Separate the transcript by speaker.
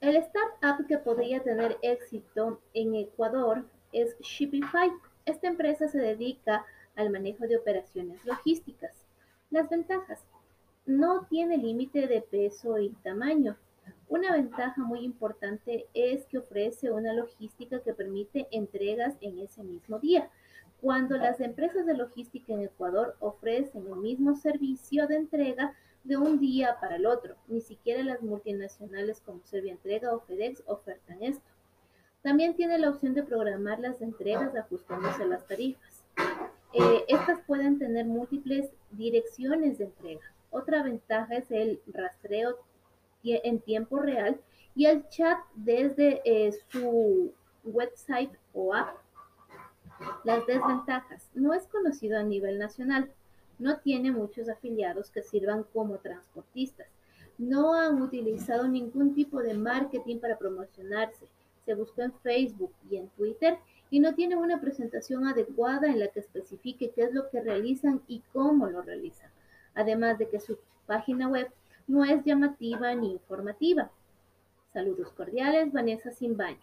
Speaker 1: El startup que podría tener éxito en Ecuador es Shopify. Esta empresa se dedica al manejo de operaciones logísticas. Las ventajas. No tiene límite de peso y tamaño. Una ventaja muy importante es que ofrece una logística que permite entregas en ese mismo día. Cuando las empresas de logística en Ecuador ofrecen el mismo servicio de entrega de un día para el otro, ni siquiera las multinacionales como Servientrega o FedEx ofertan esto. También tiene la opción de programar las entregas ajustándose a las tarifas. Eh, estas pueden tener múltiples direcciones de entrega. Otra ventaja es el rastreo en tiempo real y el chat desde eh, su website o app. Las desventajas. No es conocido a nivel nacional. No tiene muchos afiliados que sirvan como transportistas. No han utilizado ningún tipo de marketing para promocionarse. Se buscó en Facebook y en Twitter y no tienen una presentación adecuada en la que especifique qué es lo que realizan y cómo lo realizan. Además de que su página web no es llamativa ni informativa. Saludos cordiales, Vanessa Simbaña.